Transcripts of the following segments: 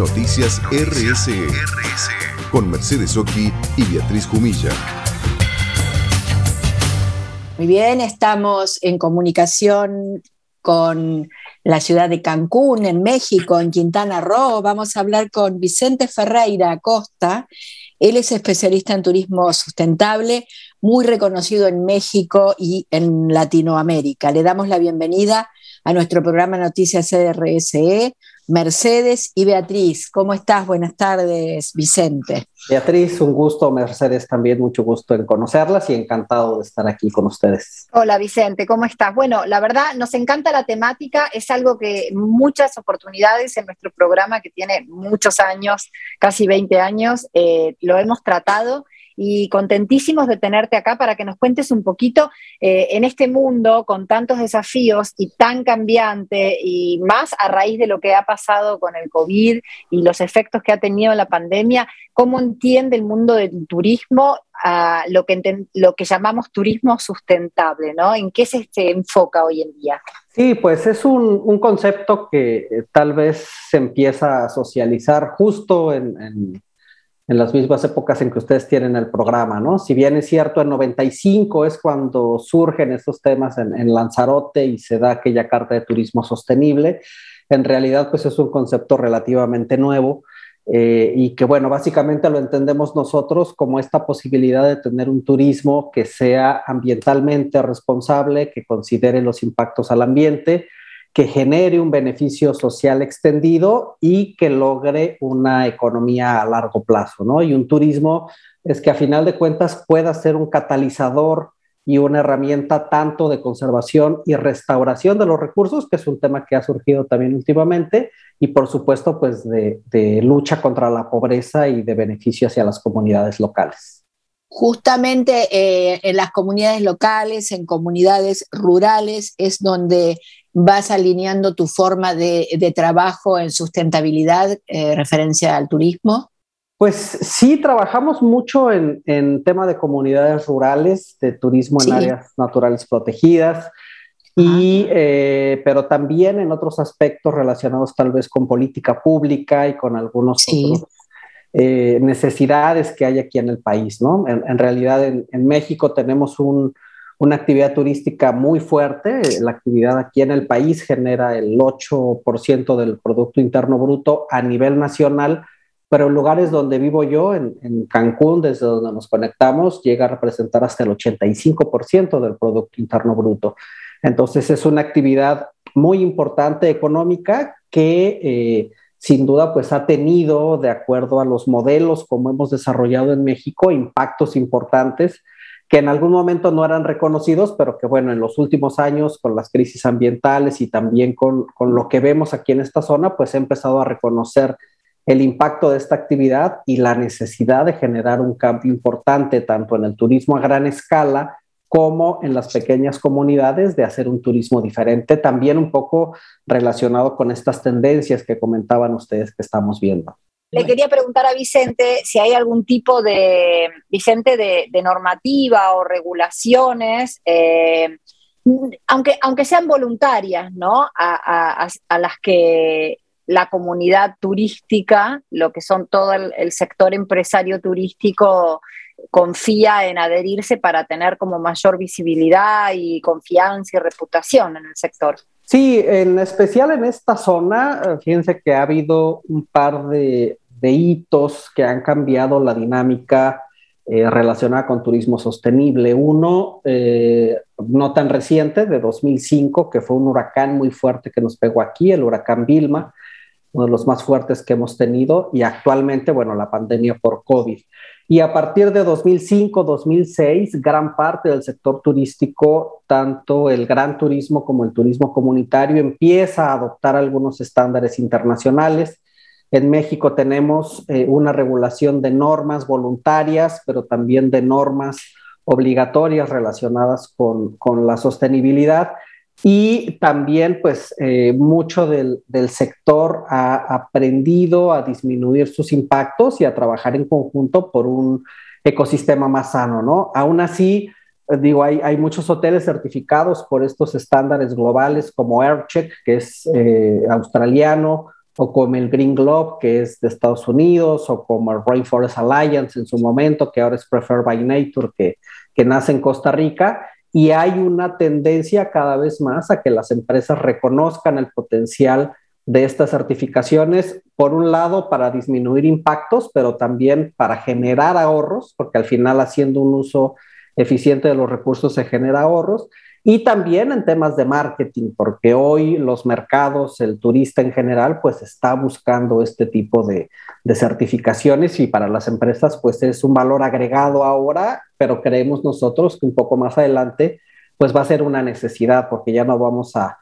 Noticias RSE, con Mercedes Oki y Beatriz Jumilla. Muy bien, estamos en comunicación con la ciudad de Cancún, en México, en Quintana Roo. Vamos a hablar con Vicente Ferreira Acosta. Él es especialista en turismo sustentable, muy reconocido en México y en Latinoamérica. Le damos la bienvenida a nuestro programa Noticias CRSE. Mercedes y Beatriz, ¿cómo estás? Buenas tardes, Vicente. Beatriz, un gusto, Mercedes también, mucho gusto en conocerlas y encantado de estar aquí con ustedes. Hola, Vicente, ¿cómo estás? Bueno, la verdad, nos encanta la temática, es algo que muchas oportunidades en nuestro programa, que tiene muchos años, casi 20 años, eh, lo hemos tratado y contentísimos de tenerte acá para que nos cuentes un poquito eh, en este mundo con tantos desafíos y tan cambiante y más a raíz de lo que ha pasado con el COVID y los efectos que ha tenido la pandemia, ¿cómo entiende el mundo del turismo lo, que lo que llamamos turismo sustentable? ¿no? ¿En qué se, enfoca hoy en día? Sí, pues es un, concepto que eh, tal vez se empieza a socializar justo en las mismas épocas en que ustedes tienen el programa, ¿no? Si bien es cierto, en 95 es cuando surgen estos temas en, Lanzarote y se da aquella carta de turismo sostenible, en realidad pues es un concepto relativamente nuevo eh, y que bueno, básicamente lo entendemos nosotros como esta posibilidad de tener un turismo que sea ambientalmente responsable, que considere los impactos al ambiente, que genere un beneficio social extendido y que logre una economía a largo plazo, ¿no? Y un turismo es que a final de cuentas pueda ser un catalizador y una herramienta tanto de conservación y restauración de los recursos, que es un tema que ha surgido también últimamente, y por supuesto, pues de, de lucha contra la pobreza y de beneficio hacia las comunidades locales. Justamente eh, en las comunidades locales, en comunidades rurales, es donde vas alineando tu forma de, trabajo en sustentabilidad, eh, referencia al turismo? Pues sí, trabajamos mucho en, en tema de comunidades rurales, de turismo en áreas naturales protegidas, y, eh, pero también en otros aspectos relacionados tal vez con política pública y con algunos otros eh, necesidades que hay aquí en el país, ¿no? En, realidad en, México tenemos una actividad turística muy fuerte, la actividad aquí en el país genera el 8% del Producto Interno Bruto a nivel nacional, pero en lugares donde vivo yo, en, Cancún, desde donde nos conectamos, llega a representar hasta el 85% del Producto Interno Bruto. Entonces es una actividad muy importante económica que eh, sin duda pues ha tenido, de acuerdo a los modelos como hemos desarrollado en México, impactos importantes que en algún momento no eran reconocidos, pero que bueno, en los últimos años con las crisis ambientales y también con, con lo que vemos aquí en esta zona, pues he empezado a reconocer el impacto de esta actividad y la necesidad de generar un cambio importante tanto en el turismo a gran escala como en las pequeñas comunidades de hacer un turismo diferente, también un poco relacionado con estas tendencias que comentaban ustedes que estamos viendo. Le quería preguntar a Vicente si hay algún tipo de, Vicente, de, normativa o regulaciones, eh, aunque, aunque sean voluntarias, ¿no? A, las que la comunidad turística, lo que son todo el sector empresario turístico, confía en adherirse para tener como mayor visibilidad y confianza y reputación en el sector. Sí, en especial en esta zona, eh, fíjense que ha habido un par de, hitos que han cambiado la dinámica eh, relacionada con turismo sostenible. Uno, eh, no tan reciente, de 2005, que fue un huracán muy fuerte que nos pegó aquí, el huracán Vilma, uno de los más fuertes que hemos tenido, y actualmente, bueno, la pandemia por COVID. Y a partir de 2005-2006, gran parte del sector turístico, tanto el gran turismo como el turismo comunitario, empieza a adoptar algunos estándares internacionales. En México tenemos eh, una regulación de normas voluntarias, pero también de normas obligatorias relacionadas con, con la sostenibilidad. Y también, pues, eh, mucho del, sector ha aprendido a disminuir sus impactos y a trabajar en conjunto por un ecosistema más sano, ¿no? Aún así, digo, hay, hay muchos hoteles certificados por estos estándares globales como AirCheck, que es eh, australiano, o como el Green Globe, que es de Estados Unidos, o como el Rainforest Alliance en su momento, que ahora es Preferred by Nature, que, que nace en Costa Rica. Y hay una tendencia cada vez más a que las empresas reconozcan el potencial de estas certificaciones, por un lado para disminuir impactos, pero también para generar ahorros, porque al final haciendo un uso eficiente de los recursos se genera ahorros, y también en temas de marketing, porque hoy los mercados, el turista en general, pues está buscando este tipo de, de, certificaciones y para las empresas pues es un valor agregado ahora, pero creemos nosotros que un poco más adelante pues va a ser una necesidad porque ya no vamos a,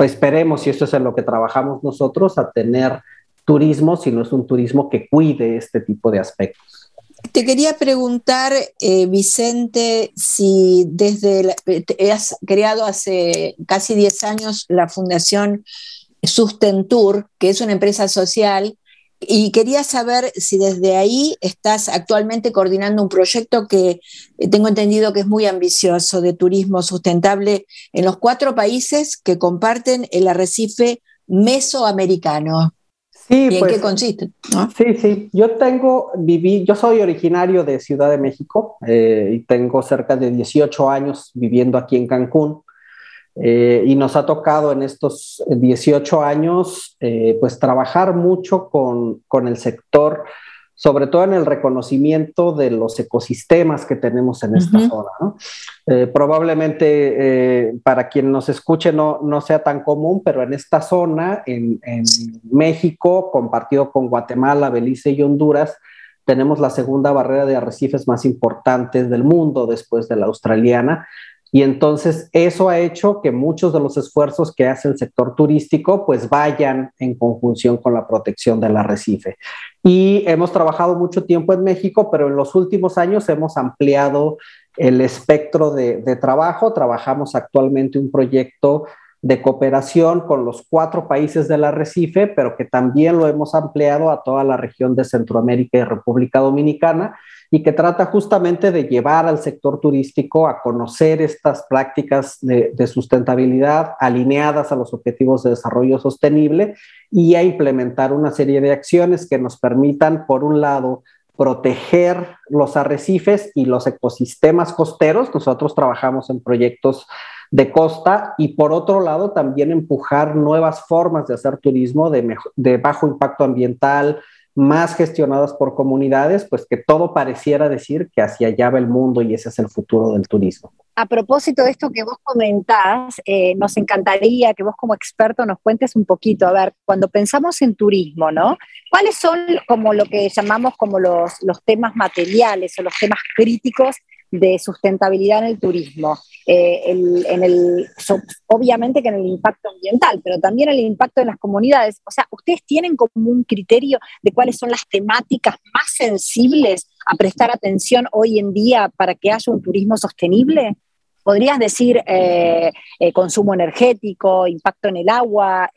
esperemos, y esto es en lo que trabajamos nosotros, a tener turismo, sino es un turismo que cuide este tipo de aspectos. Te quería preguntar, eh, Vicente, si desde has creado hace casi 10 años la Fundación Sustentur, que es una empresa social, y quería saber si desde ahí estás actualmente coordinando un proyecto que eh, tengo entendido que es muy ambicioso de turismo sustentable en los cuatro países que comparten el arrecife mesoamericano. Sí, ¿Y pues, en qué consiste? Sí, sí. Yo tengo, viví, yo soy originario de Ciudad de México eh, y tengo cerca de 18 años viviendo aquí en Cancún. Eh, y nos ha tocado en estos 18 años, eh, pues trabajar mucho con, con el sector sobre todo en el reconocimiento de los ecosistemas que tenemos en esta zona. ¿no? Eh, probablemente eh, para quien nos escuche no, no, sea tan común, pero en esta zona, en, en, México, compartido con Guatemala, Belice y Honduras, tenemos la segunda barrera de arrecifes más importantes del mundo después de la australiana y entonces eso ha hecho que muchos de los esfuerzos que hace el sector turístico pues vayan en conjunción con la protección del arrecife. Y hemos trabajado mucho tiempo en México, pero en los últimos años hemos ampliado el espectro de, de trabajo. Trabajamos actualmente un proyecto de cooperación con los cuatro países del arrecife, pero que también lo hemos ampliado a toda la región de Centroamérica y República Dominicana y que trata justamente de llevar al sector turístico a conocer estas prácticas de, sustentabilidad alineadas a los objetivos de desarrollo sostenible y a implementar una serie de acciones que nos permitan, por un lado, proteger los arrecifes y los ecosistemas costeros. Nosotros trabajamos en proyectos de costa y por otro lado también empujar nuevas formas de hacer turismo de, de bajo impacto ambiental, más gestionadas por comunidades, pues que todo pareciera decir que hacia allá va el mundo y ese es el futuro del turismo. A propósito de esto que vos comentás, eh, nos encantaría que vos como experto nos cuentes un poquito, a ver, cuando pensamos en turismo, ¿no? ¿Cuáles son como lo que llamamos como los, los temas materiales o los temas críticos de sustentabilidad en el turismo? Eh, en el, obviamente que en el impacto ambiental, pero también el impacto en las comunidades. O sea, ¿ustedes tienen como un criterio de cuáles son las temáticas más sensibles a prestar atención hoy en día para que haya un turismo sostenible? ¿Podrías decir eh, eh, consumo energético, impacto en el agua,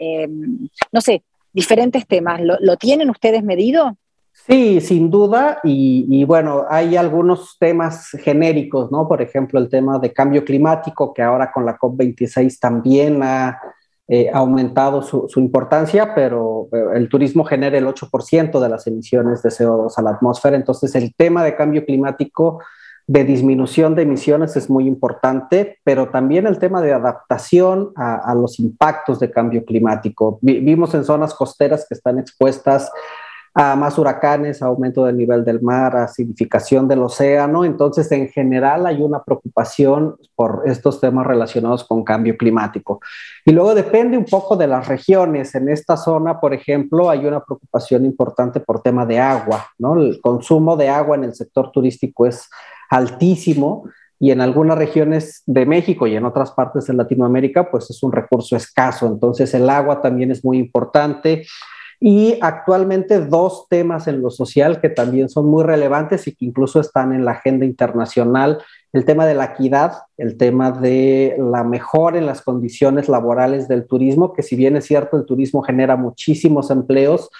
no sé, diferentes temas? ¿Lo, ¿Lo tienen ustedes medido? Sí, sin duda, y, bueno, hay algunos temas genéricos, ¿no? Por ejemplo, el tema de cambio climático, que ahora con la COP26 también ha eh, aumentado su, importancia, pero el turismo genera el 8% de las emisiones de CO2 a la atmósfera, entonces el tema de cambio climático de disminución de emisiones es muy importante, pero también el tema de adaptación a, los impactos de cambio climático. Vivimos en zonas costeras que están expuestas a más huracanes, aumento del nivel del mar, acidificación del océano. Entonces, en general hay una preocupación por estos temas relacionados con cambio climático. Y luego depende un poco de las regiones. En esta zona, por ejemplo, hay una preocupación importante por tema de agua, ¿no? El consumo de agua en el sector turístico es altísimo y en algunas regiones de México y en otras partes de Latinoamérica, pues es un recurso escaso. Entonces, el agua también es muy importante. Y actualmente dos temas en lo social que también son muy relevantes y que incluso están en la agenda internacional, el tema de la equidad, el tema de la mejora en las condiciones laborales del turismo, que si bien es cierto, el turismo genera muchísimos empleos,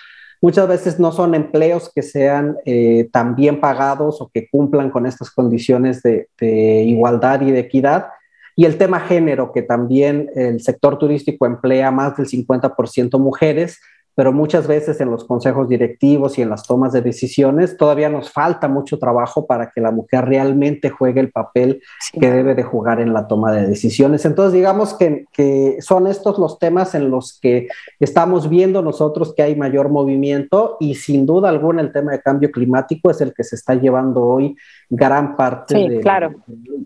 muchas veces no son empleos que sean eh, tan bien pagados o que cumplan con estas condiciones de, de igualdad y de equidad. Y el tema género, que también el sector turístico emplea más del 50% mujeres, pero muchas veces en los consejos directivos y en las tomas de decisiones todavía nos falta mucho trabajo para que la mujer realmente juegue el papel que debe de jugar en la toma de decisiones. Entonces, digamos que, que, son estos los temas en los que estamos viendo nosotros que hay mayor movimiento y sin duda alguna el tema de cambio climático es el que se está llevando hoy gran parte de, claro.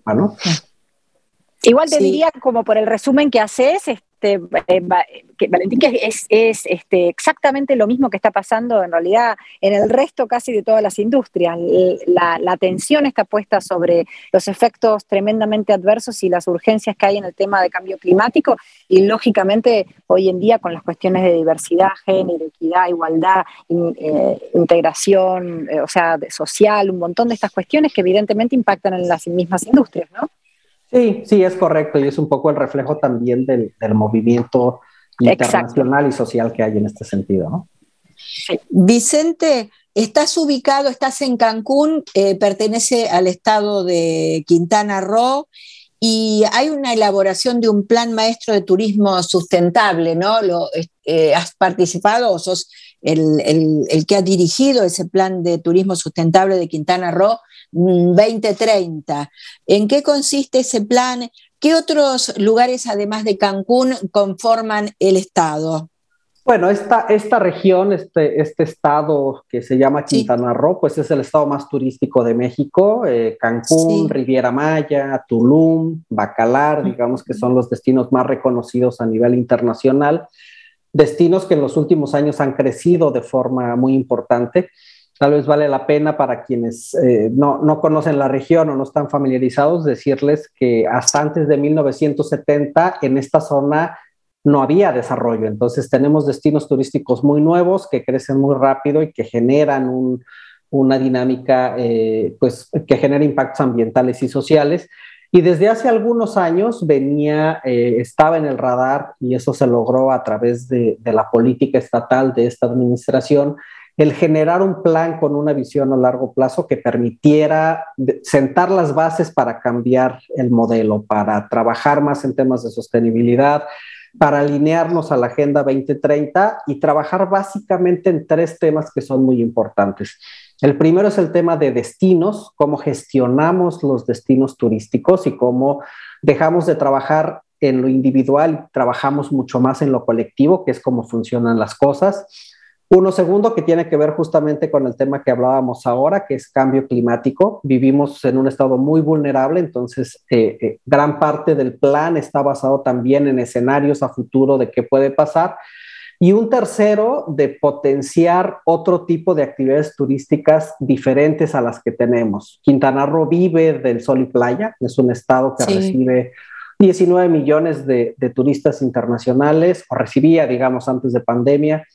¿no? Igual te diría, como por el resumen que haces, este, eh, que, Valentín, que es, este, exactamente lo mismo que está pasando en realidad en el resto casi de todas las industrias. La, atención está puesta sobre los efectos tremendamente adversos y las urgencias que hay en el tema de cambio climático y lógicamente hoy en día con las cuestiones de diversidad, género, equidad, igualdad, eh, integración, eh, o sea, social, un montón de estas cuestiones que evidentemente impactan en las mismas industrias, ¿no? Sí, sí, es correcto y es un poco el reflejo también del, movimiento internacional y social que hay en este sentido, ¿no? Vicente, estás ubicado, estás en Cancún, eh, pertenece al estado de Quintana Roo y hay una elaboración de un plan maestro de turismo sustentable, ¿no? Lo, eh, ¿Has participado o sos el, el, que ha dirigido ese plan de turismo sustentable de Quintana Roo? 2030. ¿En qué consiste ese plan? ¿Qué otros lugares, además de Cancún, conforman el Estado? Bueno, esta, esta región, este, este estado que se llama Quintana Roo, pues es el estado más turístico de México. Eh, Cancún, Riviera Maya, Tulum, Bacalar, digamos que son los destinos más reconocidos a nivel internacional. Destinos que en los últimos años han crecido de forma muy importante. Tal vez vale la pena para quienes eh, no, no, conocen la región o no están familiarizados decirles que hasta antes de 1970 en esta zona no había desarrollo. Entonces tenemos destinos turísticos muy nuevos que crecen muy rápido y que generan una dinámica eh, pues, que genera impactos ambientales y sociales. Y desde hace algunos años venía, eh, estaba en el radar y eso se logró a través de, de la política estatal de esta administración el generar un plan con una visión a largo plazo que permitiera sentar las bases para cambiar el modelo, para trabajar más en temas de sostenibilidad, para alinearnos a la Agenda 2030 y trabajar básicamente en tres temas que son muy importantes. El primero es el tema de destinos, cómo gestionamos los destinos turísticos y cómo dejamos de trabajar en lo individual trabajamos mucho más en lo colectivo, que es cómo funcionan las cosas. Uno segundo que tiene que ver justamente con el tema que hablábamos ahora, que es cambio climático. Vivimos en un estado muy vulnerable, entonces eh, eh, gran parte del plan está basado también en escenarios a futuro de qué puede pasar. Y un tercero, de potenciar otro tipo de actividades turísticas diferentes a las que tenemos. Quintana Roo vive del sol y playa, es un estado que recibe 19 millones de, de turistas internacionales, o recibía, digamos, antes de pandemia,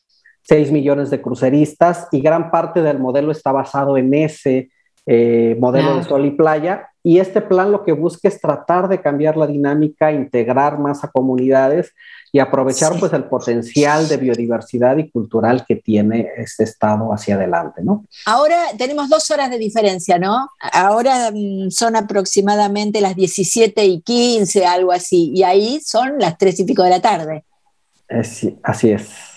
6 millones de cruceristas y gran parte del modelo está basado en ese eh, modelo de sol y playa. Y este plan lo que busca es tratar de cambiar la dinámica, integrar más a comunidades y aprovechar pues el potencial de biodiversidad y cultural que tiene este estado hacia adelante, ¿no? Ahora tenemos dos horas de diferencia, ¿no? Ahora mm, son aproximadamente las 17 y 15, algo así, y ahí son las 3 y pico de la tarde. sí, así es.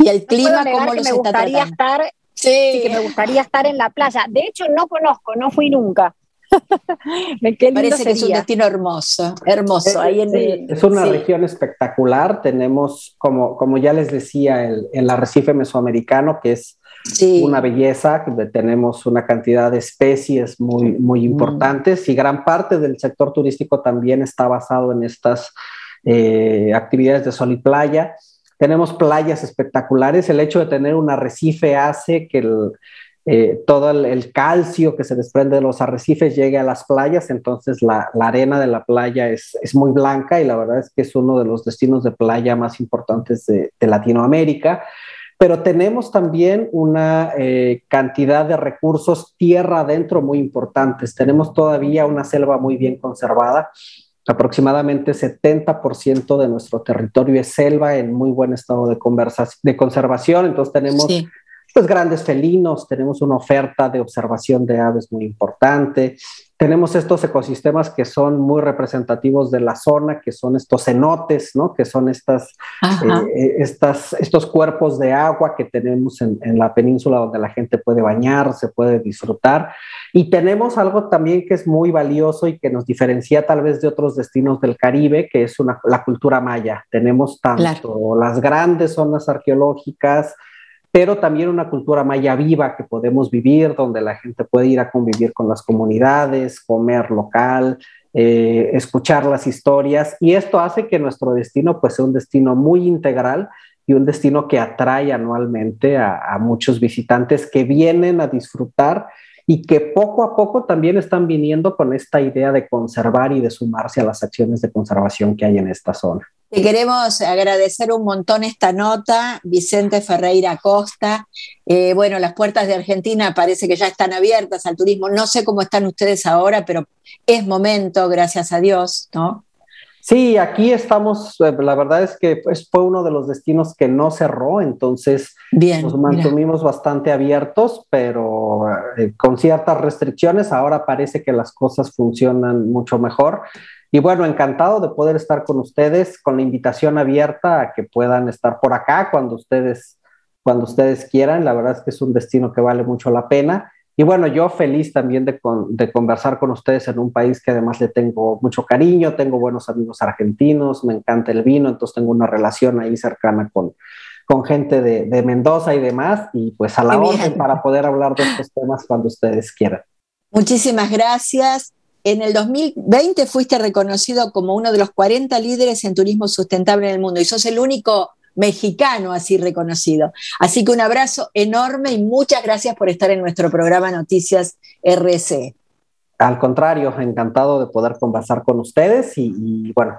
Y el clima, ¿cómo me gustaría estar, sí. que me gustaría estar en la playa. De hecho, no conozco, no fui nunca. me Parece que es un destino hermoso, hermoso. Ahí en es una región espectacular. Tenemos, como, como ya les decía, el, el arrecife mesoamericano, que es una belleza. Tenemos una cantidad de especies muy, muy mm. importantes y gran parte del sector turístico también está basado en estas eh, actividades de sol y playa. Tenemos playas espectaculares. El hecho de tener un arrecife hace que eh, todo el, calcio que se desprende de los arrecifes llegue a las playas. Entonces la, arena de la playa es, muy blanca y la verdad es que es uno de los destinos de playa más importantes de, Latinoamérica. Pero tenemos también una eh, cantidad de recursos tierra adentro muy importantes. Tenemos todavía una selva muy bien conservada Aproximadamente 70% de nuestro territorio es selva en muy buen estado de, de conservación, entonces tenemos pues grandes felinos, tenemos una oferta de observación de aves muy importante, tenemos estos ecosistemas que son muy representativos de la zona, que son estos cenotes, ¿no? que son estas, eh, estas, estos cuerpos de agua que tenemos en, en, la península donde la gente puede bañar, se puede disfrutar. Y tenemos algo también que es muy valioso y que nos diferencia tal vez de otros destinos del Caribe, que es una, la cultura maya. Tenemos tanto las grandes zonas arqueológicas, pero también una cultura maya viva que podemos vivir, donde la gente puede ir a convivir con las comunidades, comer local, eh, escuchar las historias, y esto hace que nuestro destino pues sea un destino muy integral y un destino que atrae anualmente a muchos visitantes que vienen a disfrutar y que poco a poco también están viniendo con esta idea de conservar y de sumarse a las acciones de conservación que hay en esta zona. Te queremos agradecer un montón esta nota, Vicente Ferreira Costa. Eh, bueno, las puertas de Argentina parece que ya están abiertas al turismo. No sé cómo están ustedes ahora, pero es momento, gracias a Dios, ¿no? Sí, aquí estamos, eh, la verdad es que pues, fue uno de los destinos que no cerró, entonces nos mantuvimos bastante abiertos, pero eh, con ciertas restricciones. Ahora parece que las cosas funcionan mucho mejor. Y bueno, encantado de poder estar con ustedes, con la invitación abierta a que puedan estar por acá cuando ustedes, cuando ustedes quieran. La verdad es que es un destino que vale mucho la pena. Y bueno, yo feliz también de, de, conversar con ustedes en un país que además le tengo mucho cariño, tengo buenos amigos argentinos, me encanta el vino, entonces tengo una relación ahí cercana con, con gente de, de Mendoza y demás, y pues a la orden para poder hablar de estos temas cuando ustedes quieran. Muchísimas gracias en el 2020 fuiste reconocido como uno de los 40 líderes en turismo sustentable en el mundo y sos el único mexicano así reconocido. Así que un abrazo enorme y muchas gracias por estar en nuestro programa Noticias RC. Al contrario, encantado de poder conversar con ustedes y, bueno,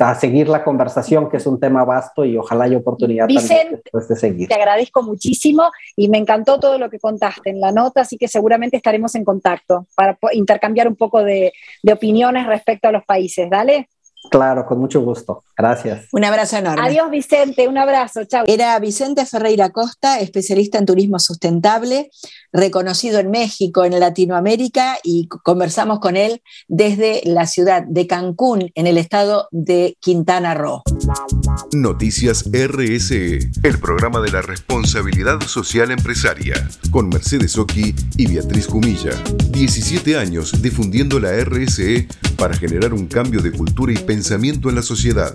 a seguir la conversación, que es un tema vasto y ojalá haya oportunidad Vicente, de seguir. Te agradezco muchísimo y me encantó todo lo que contaste en la nota, así que seguramente estaremos en contacto para intercambiar un poco de, de opiniones respecto a los países. Dale. Claro, con mucho gusto. Gracias. Un abrazo enorme. Adiós, Vicente. Un abrazo. Chao. Era Vicente Ferreira Costa, especialista en turismo sustentable, reconocido en México, en Latinoamérica, y conversamos con él desde la ciudad de Cancún, en el estado de Quintana Roo. Noticias RSE, el programa de la responsabilidad social empresaria, con Mercedes Oki y Beatriz Cumilla. 17 años difundiendo la RSE para generar un cambio de cultura y pensamiento en la sociedad.